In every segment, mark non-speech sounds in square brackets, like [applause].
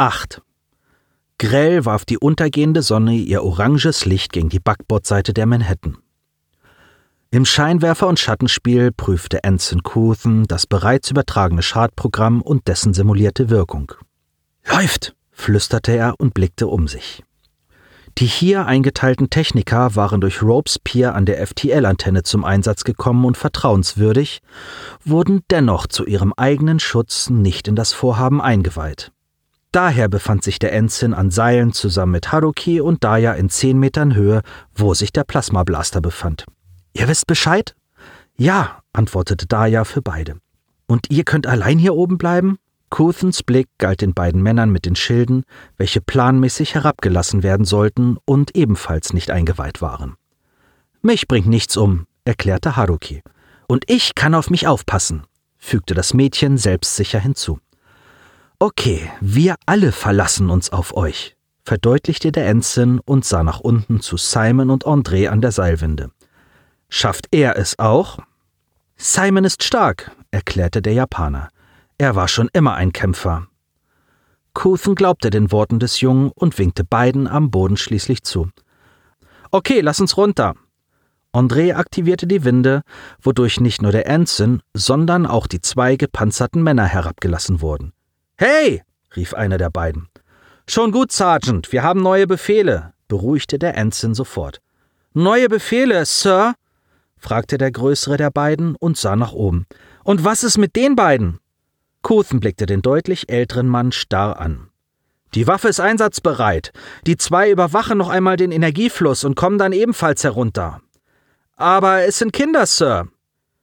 Acht. Grell warf die untergehende Sonne ihr oranges Licht gegen die Backbordseite der Manhattan. Im Scheinwerfer- und Schattenspiel prüfte Anson Couthen das bereits übertragene Schadprogramm und dessen simulierte Wirkung. Läuft, flüsterte er und blickte um sich. Die hier eingeteilten Techniker waren durch Robespierre an der FTL-Antenne zum Einsatz gekommen und vertrauenswürdig, wurden dennoch zu ihrem eigenen Schutz nicht in das Vorhaben eingeweiht. Daher befand sich der Ensign an Seilen zusammen mit Haruki und Daya in zehn Metern Höhe, wo sich der Plasmablaster befand. Ihr wisst Bescheid? Ja, antwortete Daya für beide. Und ihr könnt allein hier oben bleiben? Kuthens Blick galt den beiden Männern mit den Schilden, welche planmäßig herabgelassen werden sollten und ebenfalls nicht eingeweiht waren. Mich bringt nichts um, erklärte Haruki. Und ich kann auf mich aufpassen, fügte das Mädchen selbstsicher hinzu. Okay, wir alle verlassen uns auf euch, verdeutlichte der Ensign und sah nach unten zu Simon und André an der Seilwinde. Schafft er es auch? Simon ist stark, erklärte der Japaner. Er war schon immer ein Kämpfer. Couthen glaubte den Worten des Jungen und winkte beiden am Boden schließlich zu. Okay, lass uns runter. André aktivierte die Winde, wodurch nicht nur der Ensign, sondern auch die zwei gepanzerten Männer herabgelassen wurden. Hey! rief einer der beiden. Schon gut, Sergeant, wir haben neue Befehle, beruhigte der Ensign sofort. Neue Befehle, Sir? fragte der größere der beiden und sah nach oben. Und was ist mit den beiden? Couthen blickte den deutlich älteren Mann starr an. Die Waffe ist einsatzbereit. Die zwei überwachen noch einmal den Energiefluss und kommen dann ebenfalls herunter. Aber es sind Kinder, Sir.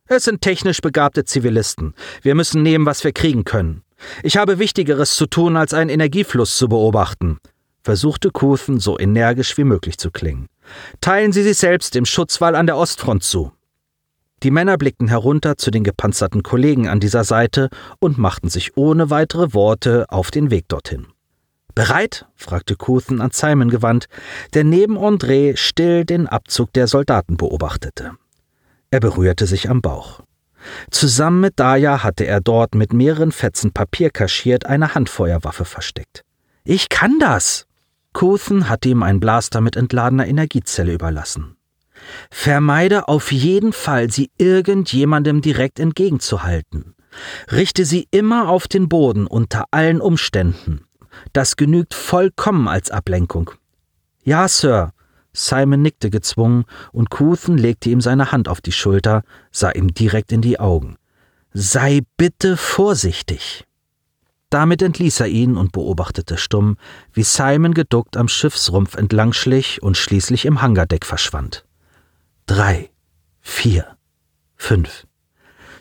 Es sind technisch begabte Zivilisten. Wir müssen nehmen, was wir kriegen können. Ich habe Wichtigeres zu tun, als einen Energiefluss zu beobachten, versuchte Couthen so energisch wie möglich zu klingen. Teilen Sie sich selbst im Schutzwall an der Ostfront zu. Die Männer blickten herunter zu den gepanzerten Kollegen an dieser Seite und machten sich ohne weitere Worte auf den Weg dorthin. Bereit? fragte Couthen an Simon gewandt, der neben André still den Abzug der Soldaten beobachtete. Er berührte sich am Bauch. Zusammen mit Daya hatte er dort mit mehreren Fetzen Papier kaschiert eine Handfeuerwaffe versteckt. Ich kann das! Couthen hatte ihm einen Blaster mit entladener Energiezelle überlassen. Vermeide auf jeden Fall, sie irgendjemandem direkt entgegenzuhalten. Richte sie immer auf den Boden unter allen Umständen. Das genügt vollkommen als Ablenkung. Ja, Sir. Simon nickte gezwungen und Couthen legte ihm seine Hand auf die Schulter, sah ihm direkt in die Augen. Sei bitte vorsichtig. Damit entließ er ihn und beobachtete stumm, wie Simon geduckt am Schiffsrumpf entlang schlich und schließlich im Hangardeck verschwand drei, vier, fünf.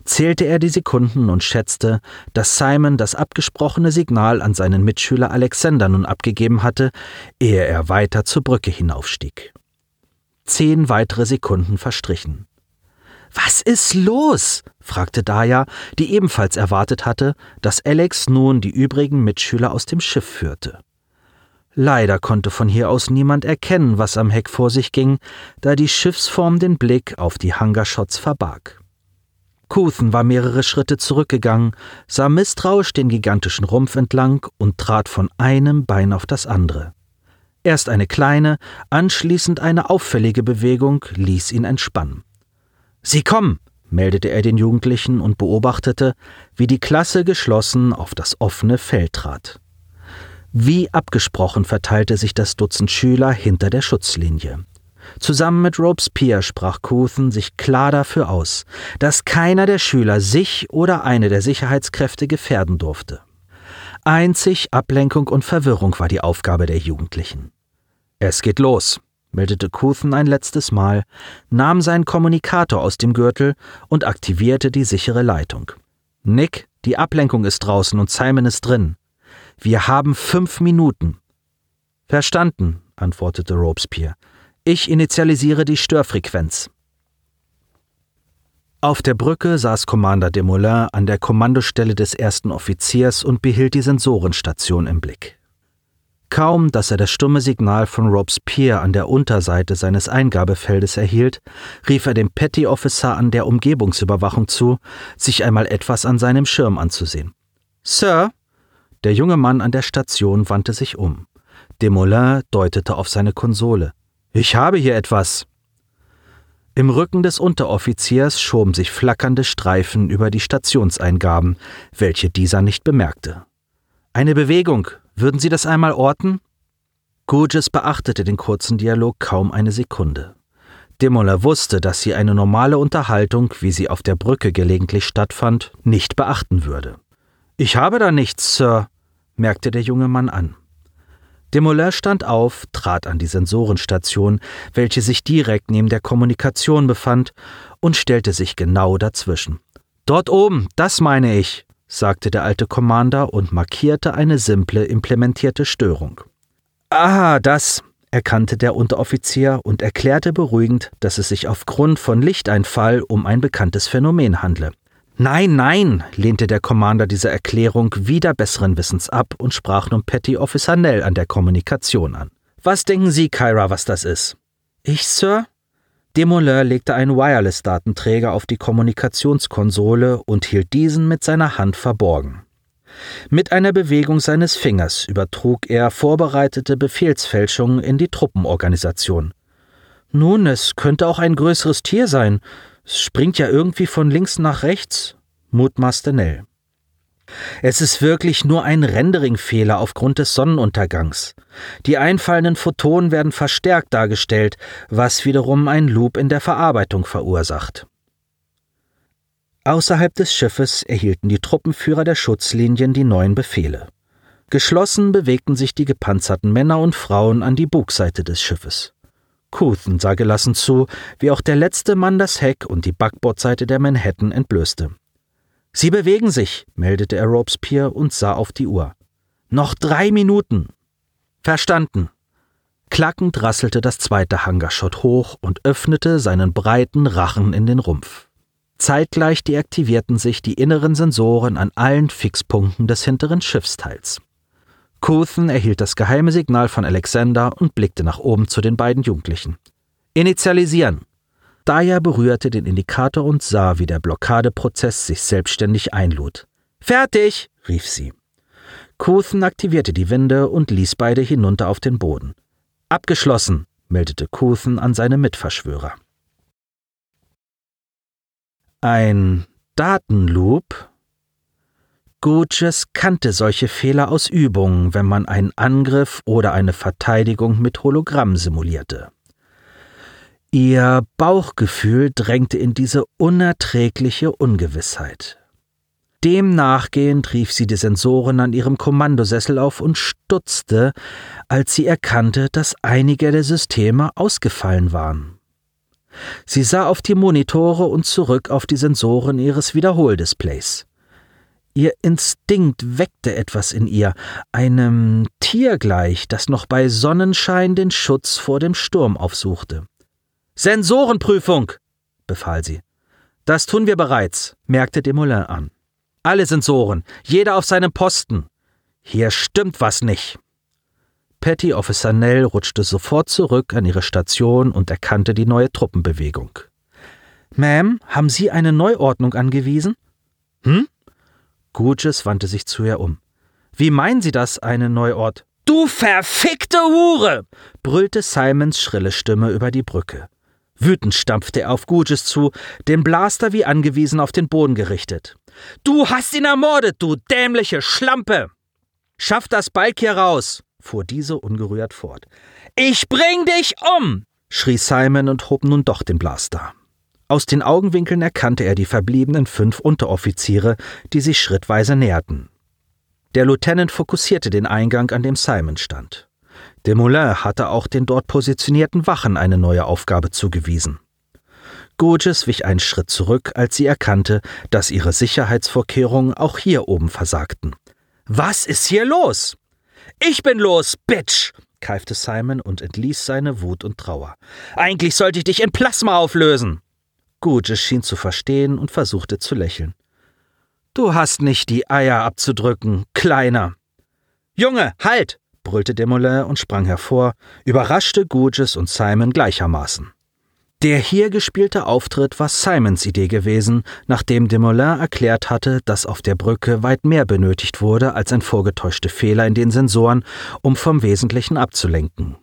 Zählte er die Sekunden und schätzte, dass Simon das abgesprochene Signal an seinen Mitschüler Alexander nun abgegeben hatte, ehe er weiter zur Brücke hinaufstieg. Zehn weitere Sekunden verstrichen. Was ist los? fragte Daya, die ebenfalls erwartet hatte, dass Alex nun die übrigen Mitschüler aus dem Schiff führte. Leider konnte von hier aus niemand erkennen, was am Heck vor sich ging, da die Schiffsform den Blick auf die Hangarshots verbarg. Couthen war mehrere Schritte zurückgegangen, sah misstrauisch den gigantischen Rumpf entlang und trat von einem Bein auf das andere. Erst eine kleine, anschließend eine auffällige Bewegung ließ ihn entspannen. Sie kommen, meldete er den Jugendlichen und beobachtete, wie die Klasse geschlossen auf das offene Feld trat. Wie abgesprochen verteilte sich das Dutzend Schüler hinter der Schutzlinie. Zusammen mit Robespierre sprach Couthen sich klar dafür aus, dass keiner der Schüler sich oder eine der Sicherheitskräfte gefährden durfte. Einzig Ablenkung und Verwirrung war die Aufgabe der Jugendlichen. Es geht los, meldete Couthen ein letztes Mal, nahm seinen Kommunikator aus dem Gürtel und aktivierte die sichere Leitung. Nick, die Ablenkung ist draußen und Simon ist drin. Wir haben fünf Minuten. Verstanden, antwortete Robespierre. Ich initialisiere die Störfrequenz. Auf der Brücke saß Commander Desmoulins an der Kommandostelle des ersten Offiziers und behielt die Sensorenstation im Blick. Kaum, dass er das stumme Signal von Robespierre an der Unterseite seines Eingabefeldes erhielt, rief er dem Petty Officer an der Umgebungsüberwachung zu, sich einmal etwas an seinem Schirm anzusehen. Sir, Der junge Mann an der Station wandte sich um. Desmoulins deutete auf seine Konsole. Ich habe hier etwas. Im Rücken des Unteroffiziers schoben sich flackernde Streifen über die Stationseingaben, welche dieser nicht bemerkte. Eine Bewegung. Würden Sie das einmal orten? Gurgis beachtete den kurzen Dialog kaum eine Sekunde. Demola wusste, dass sie eine normale Unterhaltung, wie sie auf der Brücke gelegentlich stattfand, nicht beachten würde. Ich habe da nichts, Sir, merkte der junge Mann an. Demoulin stand auf, trat an die Sensorenstation, welche sich direkt neben der Kommunikation befand, und stellte sich genau dazwischen. Dort oben, das meine ich, sagte der alte Commander und markierte eine simple implementierte Störung. Ah, das, erkannte der Unteroffizier und erklärte beruhigend, dass es sich aufgrund von Lichteinfall um ein bekanntes Phänomen handle. Nein, nein, lehnte der Commander diese Erklärung wieder besseren Wissens ab und sprach nun Petty Officer Nell an der Kommunikation an. Was denken Sie, Kyra, was das ist? Ich, Sir? Demoulin legte einen Wireless-Datenträger auf die Kommunikationskonsole und hielt diesen mit seiner Hand verborgen. Mit einer Bewegung seines Fingers übertrug er vorbereitete Befehlsfälschungen in die Truppenorganisation. Nun, es könnte auch ein größeres Tier sein. Es springt ja irgendwie von links nach rechts, mutmaßte Nell. Es ist wirklich nur ein Rendering-Fehler aufgrund des Sonnenuntergangs. Die einfallenden Photonen werden verstärkt dargestellt, was wiederum ein Loop in der Verarbeitung verursacht. Außerhalb des Schiffes erhielten die Truppenführer der Schutzlinien die neuen Befehle. Geschlossen bewegten sich die gepanzerten Männer und Frauen an die Bugseite des Schiffes. Couthen sah gelassen zu, wie auch der letzte Mann das Heck und die Backbordseite der Manhattan entblößte. Sie bewegen sich, meldete er Robespierre und sah auf die Uhr. Noch drei Minuten. Verstanden. Klackend rasselte das zweite Hangarschott hoch und öffnete seinen breiten Rachen in den Rumpf. Zeitgleich deaktivierten sich die inneren Sensoren an allen Fixpunkten des hinteren Schiffsteils. Couthen erhielt das geheime Signal von Alexander und blickte nach oben zu den beiden Jugendlichen. Initialisieren! Daya berührte den Indikator und sah, wie der Blockadeprozess sich selbstständig einlud. Fertig! rief sie. Couthen aktivierte die Winde und ließ beide hinunter auf den Boden. Abgeschlossen, meldete Couthen an seine Mitverschwörer. Ein Datenloop? Gurges kannte solche Fehler aus Übungen, wenn man einen Angriff oder eine Verteidigung mit Hologramm simulierte. Ihr Bauchgefühl drängte in diese unerträgliche Ungewissheit. Dem nachgehend rief sie die Sensoren an ihrem Kommandosessel auf und stutzte, als sie erkannte, dass einige der Systeme ausgefallen waren. Sie sah auf die Monitore und zurück auf die Sensoren ihres Wiederholdisplays. Ihr Instinkt weckte etwas in ihr, einem Tier gleich, das noch bei Sonnenschein den Schutz vor dem Sturm aufsuchte. Sensorenprüfung, befahl sie. Das tun wir bereits, merkte Desmoulins an. Alle Sensoren, jeder auf seinem Posten. Hier stimmt was nicht. Petty Officer Nell rutschte sofort zurück an ihre Station und erkannte die neue Truppenbewegung. Ma'am, haben Sie eine Neuordnung angewiesen? Hm? Gurgis wandte sich zu ihr um. Wie meinen Sie das, eine Neuort? Du verfickte Hure! brüllte Simons schrille Stimme über die Brücke. Wütend stampfte er auf Gurgis zu, den Blaster wie angewiesen auf den Boden gerichtet. Du hast ihn ermordet, du dämliche Schlampe! Schaff das Balk hier raus! fuhr diese ungerührt fort. Ich bring dich um! schrie Simon und hob nun doch den Blaster. Aus den Augenwinkeln erkannte er die verbliebenen fünf Unteroffiziere, die sich schrittweise näherten. Der Lieutenant fokussierte den Eingang, an dem Simon stand. Desmoulins hatte auch den dort positionierten Wachen eine neue Aufgabe zugewiesen. Gurgis wich einen Schritt zurück, als sie erkannte, dass ihre Sicherheitsvorkehrungen auch hier oben versagten. Was ist hier los? Ich bin los, Bitch! keifte Simon und entließ seine Wut und Trauer. Eigentlich sollte ich dich in Plasma auflösen! Gurgis schien zu verstehen und versuchte zu lächeln. Du hast nicht die Eier abzudrücken, Kleiner! Junge, halt! brüllte Desmoulins und sprang hervor, überraschte Gurgis und Simon gleichermaßen. Der hier gespielte Auftritt war Simons Idee gewesen, nachdem Desmoulins erklärt hatte, dass auf der Brücke weit mehr benötigt wurde als ein vorgetäuschter Fehler in den Sensoren, um vom Wesentlichen abzulenken.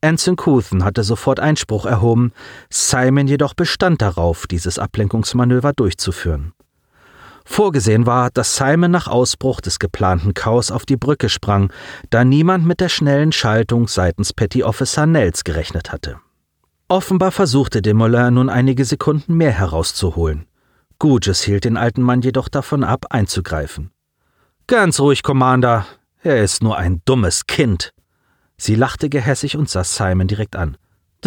Anson Couthen hatte sofort Einspruch erhoben, Simon jedoch bestand darauf, dieses Ablenkungsmanöver durchzuführen. Vorgesehen war, dass Simon nach Ausbruch des geplanten Chaos auf die Brücke sprang, da niemand mit der schnellen Schaltung seitens Petty Officer Nels gerechnet hatte. Offenbar versuchte Desmoulins nun einige Sekunden mehr herauszuholen. Gouges hielt den alten Mann jedoch davon ab, einzugreifen. Ganz ruhig, Commander. Er ist nur ein dummes Kind. Sie lachte gehässig und sah Simon direkt an. [laughs]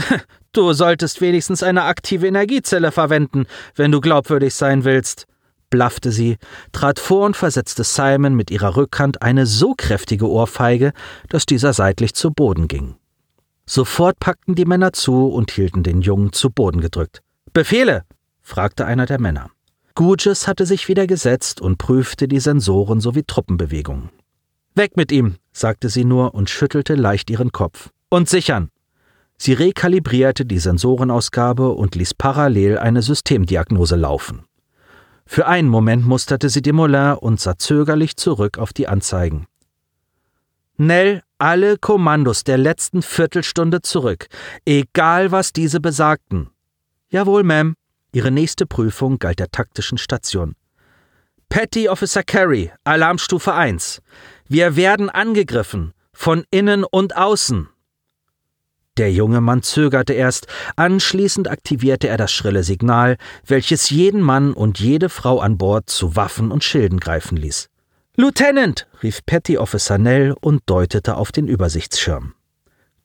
Du solltest wenigstens eine aktive Energiezelle verwenden, wenn du glaubwürdig sein willst, blaffte sie, trat vor und versetzte Simon mit ihrer Rückhand eine so kräftige Ohrfeige, dass dieser seitlich zu Boden ging. Sofort packten die Männer zu und hielten den Jungen zu Boden gedrückt. Befehle! fragte einer der Männer. Gouges hatte sich wieder gesetzt und prüfte die Sensoren sowie Truppenbewegungen. Weg mit ihm, sagte sie nur und schüttelte leicht ihren Kopf. Und sichern! Sie rekalibrierte die Sensorenausgabe und ließ parallel eine Systemdiagnose laufen. Für einen Moment musterte sie Desmoulins und sah zögerlich zurück auf die Anzeigen. Nell, alle Kommandos der letzten Viertelstunde zurück, egal was diese besagten. Jawohl, Ma'am. Ihre nächste Prüfung galt der taktischen Station. Petty Officer Carey, Alarmstufe 1. Wir werden angegriffen, von innen und außen. Der junge Mann zögerte erst, anschließend aktivierte er das schrille Signal, welches jeden Mann und jede Frau an Bord zu Waffen und Schilden greifen ließ. Lieutenant! rief Petty Officer Nell und deutete auf den Übersichtsschirm.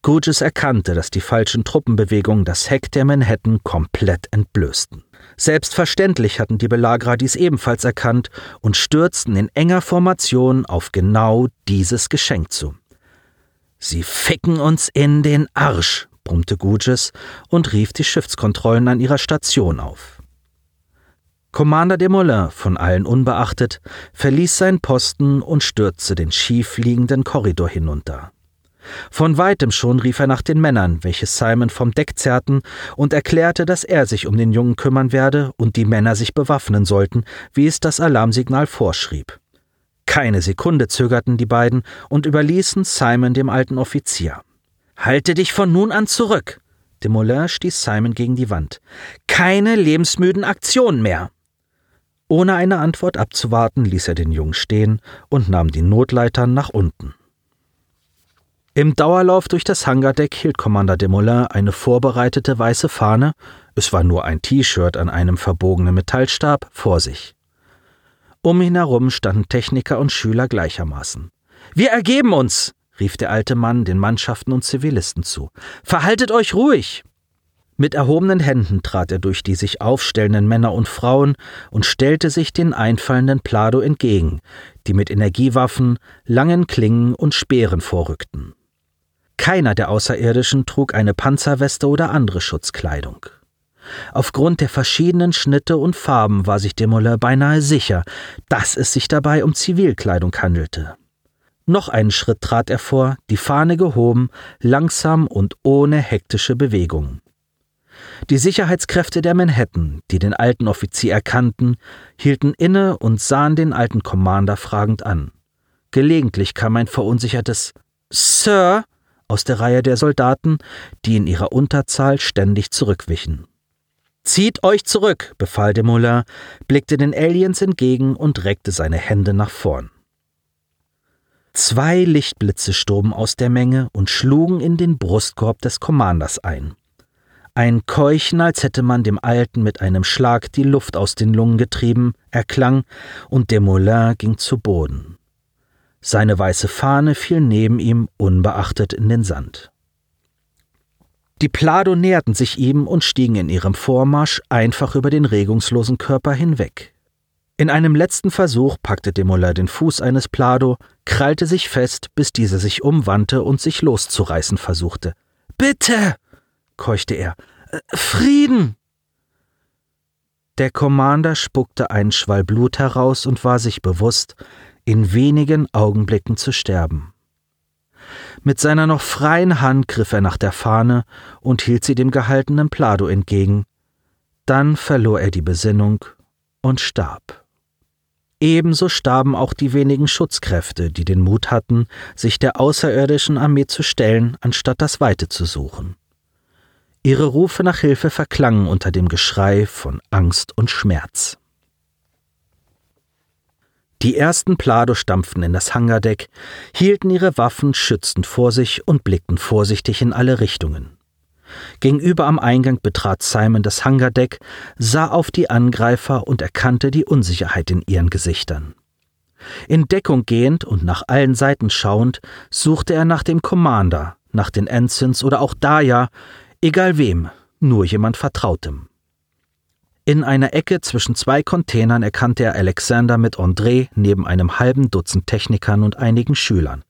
Gouges erkannte, dass die falschen Truppenbewegungen das Heck der Manhattan komplett entblößten. Selbstverständlich hatten die Belagerer dies ebenfalls erkannt und stürzten in enger Formation auf genau dieses Geschenk zu. Sie ficken uns in den Arsch, brummte Gouges und rief die Schiffskontrollen an ihrer Station auf. Commander Desmoulins, von allen unbeachtet, verließ seinen Posten und stürzte den schief liegenden Korridor hinunter. Von weitem schon rief er nach den Männern, welche Simon vom Deck zerrten, und erklärte, dass er sich um den Jungen kümmern werde und die Männer sich bewaffnen sollten, wie es das Alarmsignal vorschrieb. Keine Sekunde zögerten die beiden und überließen Simon dem alten Offizier. Halte dich von nun an zurück! Desmoulins stieß Simon gegen die Wand. Keine lebensmüden Aktionen mehr! Ohne eine Antwort abzuwarten, ließ er den Jungen stehen und nahm die Notleitern nach unten. Im Dauerlauf durch das Hangardeck hielt Commander Desmoulins eine vorbereitete weiße Fahne, es war nur ein T-Shirt an einem verbogenen Metallstab, vor sich. Um ihn herum standen Techniker und Schüler gleichermaßen. Wir ergeben uns, rief der alte Mann den Mannschaften und Zivilisten zu. Verhaltet euch ruhig. Mit erhobenen Händen trat er durch die sich aufstellenden Männer und Frauen und stellte sich den einfallenden Plado entgegen, die mit Energiewaffen, langen Klingen und Speeren vorrückten. Keiner der Außerirdischen trug eine Panzerweste oder andere Schutzkleidung. Aufgrund der verschiedenen Schnitte und Farben war sich Desmoulins beinahe sicher, dass es sich dabei um Zivilkleidung handelte. Noch einen Schritt trat er vor, die Fahne gehoben, langsam und ohne hektische Bewegung. Die Sicherheitskräfte der Manhattan, die den alten Offizier erkannten, hielten inne und sahen den alten Commander fragend an. Gelegentlich kam ein verunsichertes Sir aus der Reihe der Soldaten, die in ihrer Unterzahl ständig zurückwichen. Zieht euch zurück, befahl Desmoulins, blickte den Aliens entgegen und reckte seine Hände nach vorn. Zwei Lichtblitze stoben aus der Menge und schlugen in den Brustkorb des Commanders ein. Ein Keuchen, als hätte man dem Alten mit einem Schlag die Luft aus den Lungen getrieben, erklang, und Desmoulins ging zu Boden. Seine weiße Fahne fiel neben ihm unbeachtet in den Sand. Die Plado näherten sich ihm und stiegen in ihrem Vormarsch einfach über den regungslosen Körper hinweg. In einem letzten Versuch packte Demola den Fuß eines Plado, krallte sich fest, bis dieser sich umwandte und sich loszureißen versuchte. Bitte! keuchte er. Äh, Frieden! Der Commander spuckte einen Schwall Blut heraus und war sich bewusst, in wenigen Augenblicken zu sterben. Mit seiner noch freien Hand griff er nach der Fahne und hielt sie dem gehaltenen Plado entgegen. Dann verlor er die Besinnung und starb. Ebenso starben auch die wenigen Schutzkräfte, die den Mut hatten, sich der außerirdischen Armee zu stellen, anstatt das Weite zu suchen. Ihre Rufe nach Hilfe verklangen unter dem Geschrei von Angst und Schmerz. Die ersten Plado stampften in das Hangardeck, hielten ihre Waffen schützend vor sich und blickten vorsichtig in alle Richtungen. Gegenüber am Eingang betrat Simon das Hangardeck, sah auf die Angreifer und erkannte die Unsicherheit in ihren Gesichtern. In Deckung gehend und nach allen Seiten schauend, suchte er nach dem Commander, nach den Ensigns oder auch Daya, egal wem, nur jemand Vertrautem. In einer Ecke zwischen zwei Containern erkannte er Alexander mit André neben einem halben Dutzend Technikern und einigen Schülern.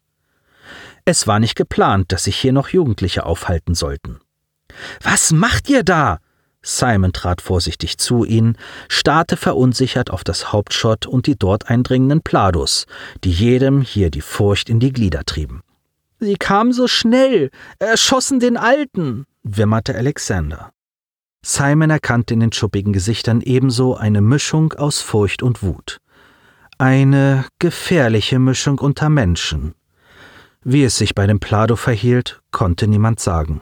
Es war nicht geplant, dass sich hier noch Jugendliche aufhalten sollten. Was macht ihr da? Simon trat vorsichtig zu ihnen, starrte verunsichert auf das Hauptschott und die dort eindringenden Plados, die jedem hier die Furcht in die Glieder trieben. Sie kamen so schnell, erschossen den Alten, wimmerte Alexander. Simon erkannte in den schuppigen Gesichtern ebenso eine Mischung aus Furcht und Wut. Eine gefährliche Mischung unter Menschen. Wie es sich bei dem Plado verhielt, konnte niemand sagen.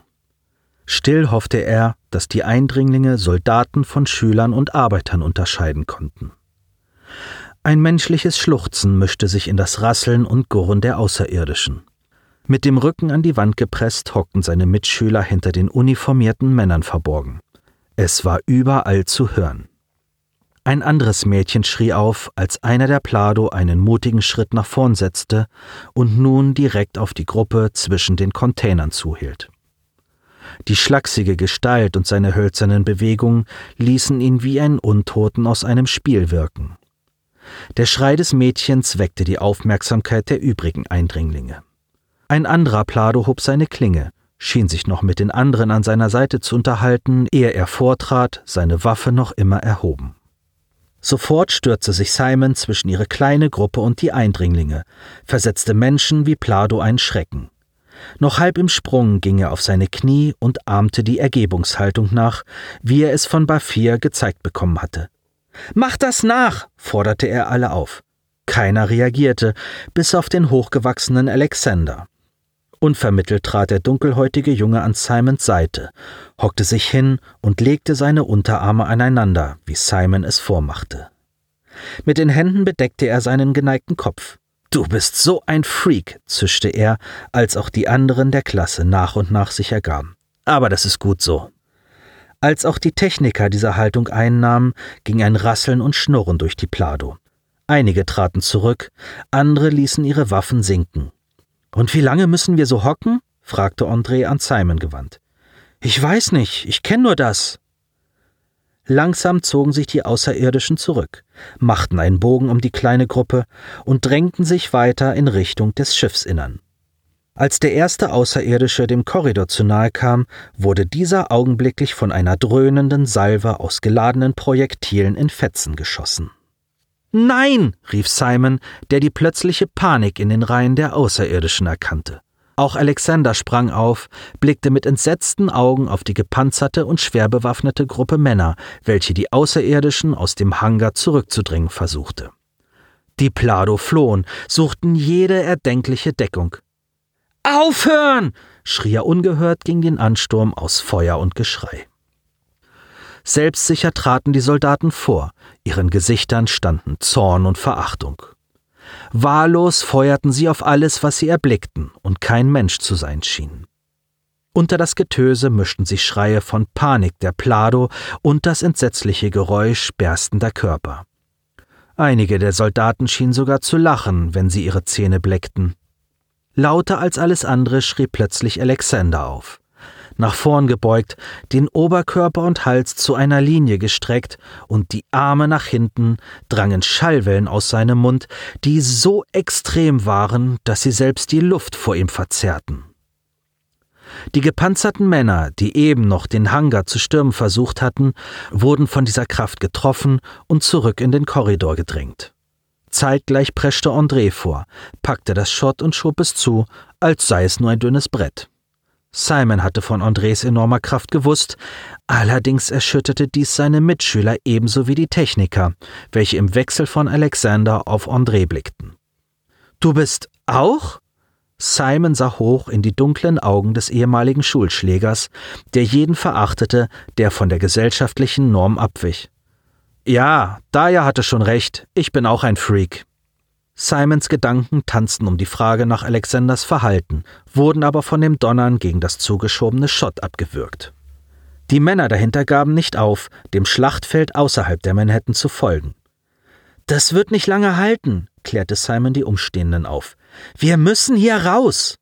Still hoffte er, dass die Eindringlinge Soldaten von Schülern und Arbeitern unterscheiden konnten. Ein menschliches Schluchzen mischte sich in das Rasseln und Gurren der Außerirdischen. Mit dem Rücken an die Wand gepresst hockten seine Mitschüler hinter den uniformierten Männern verborgen. Es war überall zu hören. Ein anderes Mädchen schrie auf, als einer der Plado einen mutigen Schritt nach vorn setzte und nun direkt auf die Gruppe zwischen den Containern zuhielt. Die schlachsige Gestalt und seine hölzernen Bewegungen ließen ihn wie einen Untoten aus einem Spiel wirken. Der Schrei des Mädchens weckte die Aufmerksamkeit der übrigen Eindringlinge. Ein anderer Plado hob seine Klinge, schien sich noch mit den anderen an seiner Seite zu unterhalten, ehe er vortrat, seine Waffe noch immer erhoben. Sofort stürzte sich Simon zwischen ihre kleine Gruppe und die Eindringlinge, versetzte Menschen wie Plado einen Schrecken. Noch halb im Sprung ging er auf seine Knie und ahmte die Ergebungshaltung nach, wie er es von Bafir gezeigt bekommen hatte. Mach das nach! forderte er alle auf. Keiner reagierte, bis auf den hochgewachsenen Alexander. Unvermittelt trat der dunkelhäutige Junge an Simons Seite, hockte sich hin und legte seine Unterarme aneinander, wie Simon es vormachte. Mit den Händen bedeckte er seinen geneigten Kopf. Du bist so ein Freak, zischte er, als auch die anderen der Klasse nach und nach sich ergaben. Aber das ist gut so. Als auch die Techniker diese Haltung einnahmen, ging ein Rasseln und Schnurren durch die Plado. Einige traten zurück, andere ließen ihre Waffen sinken. Und wie lange müssen wir so hocken? fragte André an Simon gewandt. Ich weiß nicht, ich kenne nur das. Langsam zogen sich die Außerirdischen zurück, machten einen Bogen um die kleine Gruppe und drängten sich weiter in Richtung des Schiffsinnern. Als der erste Außerirdische dem Korridor zu nahe kam, wurde dieser augenblicklich von einer dröhnenden Salve aus geladenen Projektilen in Fetzen geschossen. Nein, rief Simon, der die plötzliche Panik in den Reihen der Außerirdischen erkannte. Auch Alexander sprang auf, blickte mit entsetzten Augen auf die gepanzerte und schwer bewaffnete Gruppe Männer, welche die Außerirdischen aus dem Hangar zurückzudringen versuchte. Die Plado flohen, suchten jede erdenkliche Deckung. Aufhören! schrie er ungehört gegen den Ansturm aus Feuer und Geschrei. Selbstsicher traten die Soldaten vor, ihren Gesichtern standen Zorn und Verachtung. Wahllos feuerten sie auf alles, was sie erblickten und kein Mensch zu sein schien. Unter das Getöse mischten sich Schreie von Panik der Plado und das entsetzliche Geräusch berstender Körper. Einige der Soldaten schienen sogar zu lachen, wenn sie ihre Zähne bleckten. Lauter als alles andere schrie plötzlich Alexander auf nach vorn gebeugt, den Oberkörper und Hals zu einer Linie gestreckt und die Arme nach hinten, drangen Schallwellen aus seinem Mund, die so extrem waren, dass sie selbst die Luft vor ihm verzerrten. Die gepanzerten Männer, die eben noch den Hangar zu stürmen versucht hatten, wurden von dieser Kraft getroffen und zurück in den Korridor gedrängt. Zeitgleich preschte André vor, packte das Schott und schob es zu, als sei es nur ein dünnes Brett. Simon hatte von Andres enormer Kraft gewusst, allerdings erschütterte dies seine Mitschüler ebenso wie die Techniker, welche im Wechsel von Alexander auf André blickten. Du bist auch? Simon sah hoch in die dunklen Augen des ehemaligen Schulschlägers, der jeden verachtete, der von der gesellschaftlichen Norm abwich. Ja, Daya hatte schon recht, ich bin auch ein Freak. Simons Gedanken tanzten um die Frage nach Alexanders Verhalten, wurden aber von dem Donnern gegen das zugeschobene Schott abgewürgt. Die Männer dahinter gaben nicht auf, dem Schlachtfeld außerhalb der Manhattan zu folgen. Das wird nicht lange halten, klärte Simon die Umstehenden auf. Wir müssen hier raus.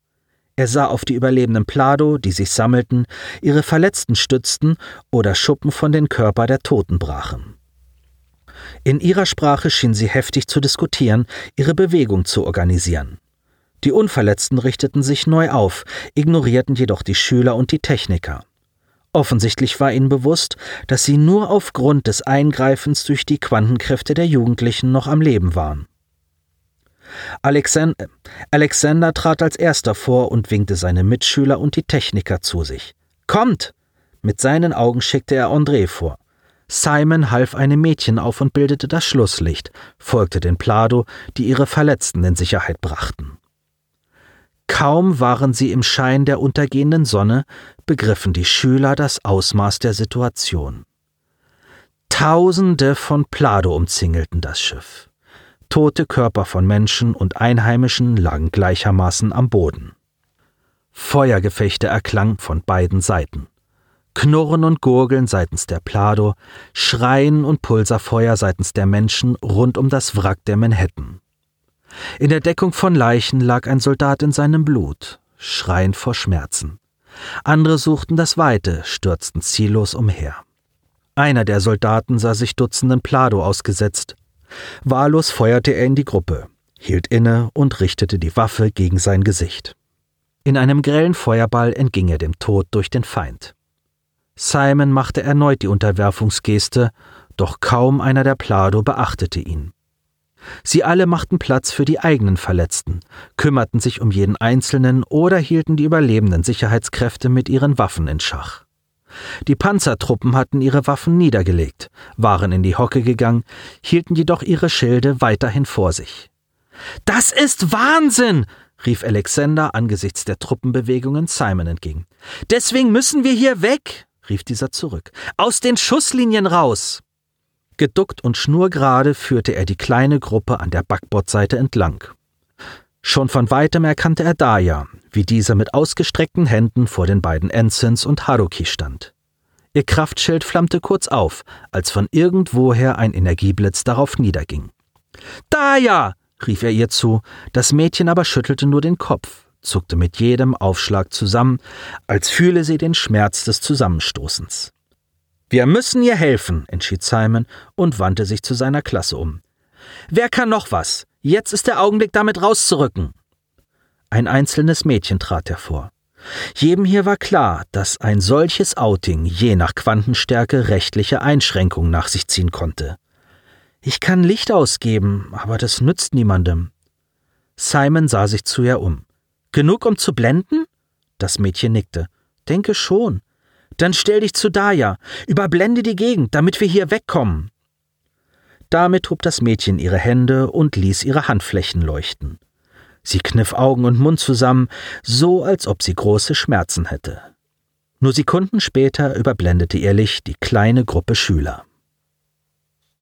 Er sah auf die überlebenden Plado, die sich sammelten, ihre Verletzten stützten oder Schuppen von den Körper der Toten brachen. In ihrer Sprache schien sie heftig zu diskutieren, ihre Bewegung zu organisieren. Die Unverletzten richteten sich neu auf, ignorierten jedoch die Schüler und die Techniker. Offensichtlich war ihnen bewusst, dass sie nur aufgrund des Eingreifens durch die Quantenkräfte der Jugendlichen noch am Leben waren. Alexander, Alexander trat als erster vor und winkte seine Mitschüler und die Techniker zu sich. Kommt! Mit seinen Augen schickte er André vor. Simon half einem Mädchen auf und bildete das Schlusslicht, folgte den Plado, die ihre Verletzten in Sicherheit brachten. Kaum waren sie im Schein der untergehenden Sonne, begriffen die Schüler das Ausmaß der Situation. Tausende von Plado umzingelten das Schiff. Tote Körper von Menschen und Einheimischen lagen gleichermaßen am Boden. Feuergefechte erklangen von beiden Seiten. Knurren und Gurgeln seitens der Plado, Schreien und Pulserfeuer seitens der Menschen rund um das Wrack der Manhattan. In der Deckung von Leichen lag ein Soldat in seinem Blut, schreiend vor Schmerzen. Andere suchten das Weite, stürzten ziellos umher. Einer der Soldaten sah sich Dutzenden Plado ausgesetzt. Wahllos feuerte er in die Gruppe, hielt inne und richtete die Waffe gegen sein Gesicht. In einem grellen Feuerball entging er dem Tod durch den Feind. Simon machte erneut die Unterwerfungsgeste, doch kaum einer der Plado beachtete ihn. Sie alle machten Platz für die eigenen Verletzten, kümmerten sich um jeden Einzelnen oder hielten die überlebenden Sicherheitskräfte mit ihren Waffen in Schach. Die Panzertruppen hatten ihre Waffen niedergelegt, waren in die Hocke gegangen, hielten jedoch ihre Schilde weiterhin vor sich. Das ist Wahnsinn! rief Alexander angesichts der Truppenbewegungen Simon entgegen. Deswegen müssen wir hier weg rief dieser zurück. Aus den Schusslinien raus! Geduckt und schnurgerade führte er die kleine Gruppe an der Backbordseite entlang. Schon von weitem erkannte er Daya, wie diese mit ausgestreckten Händen vor den beiden Ensigns und Haruki stand. Ihr Kraftschild flammte kurz auf, als von irgendwoher ein Energieblitz darauf niederging. Daya! rief er ihr zu, das Mädchen aber schüttelte nur den Kopf, zuckte mit jedem Aufschlag zusammen, als fühle sie den Schmerz des Zusammenstoßens. Wir müssen ihr helfen, entschied Simon und wandte sich zu seiner Klasse um. Wer kann noch was? Jetzt ist der Augenblick, damit rauszurücken. Ein einzelnes Mädchen trat hervor. Jedem hier war klar, dass ein solches Outing je nach Quantenstärke rechtliche Einschränkungen nach sich ziehen konnte. Ich kann Licht ausgeben, aber das nützt niemandem. Simon sah sich zu ihr um. Genug, um zu blenden? Das Mädchen nickte. Denke schon. Dann stell dich zu Daya, überblende die Gegend, damit wir hier wegkommen. Damit hob das Mädchen ihre Hände und ließ ihre Handflächen leuchten. Sie kniff Augen und Mund zusammen, so als ob sie große Schmerzen hätte. Nur Sekunden später überblendete ihr Licht die kleine Gruppe Schüler.